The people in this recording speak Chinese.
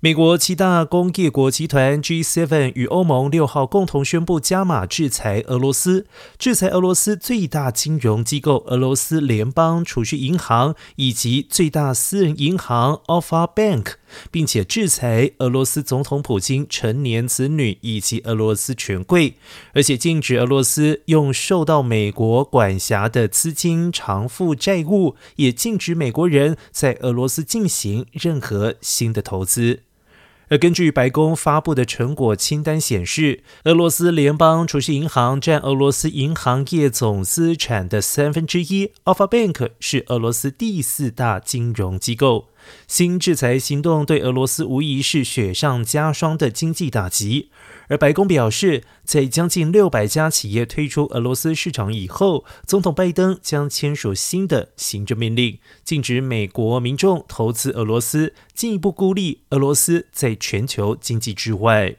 美国七大工业国集团 G7 与欧盟六号共同宣布加码制裁俄罗斯，制裁俄罗斯最大金融机构俄罗斯联邦储蓄银行以及最大私人银行 Alfa Bank，并且制裁俄罗斯总统普京成年子女以及俄罗斯权贵，而且禁止俄罗斯用受到美国管辖的资金偿付债务，也禁止美国人在俄罗斯进行任何新的投资。而根据白宫发布的成果清单显示，俄罗斯联邦储蓄银行占俄罗斯银行业总资产的三分之一，Alfa Bank 是俄罗斯第四大金融机构。新制裁行动对俄罗斯无疑是雪上加霜的经济打击。而白宫表示，在将近六百家企业退出俄罗斯市场以后，总统拜登将签署新的行政命令，禁止美国民众投资俄罗斯，进一步孤立俄罗斯在全球经济之外。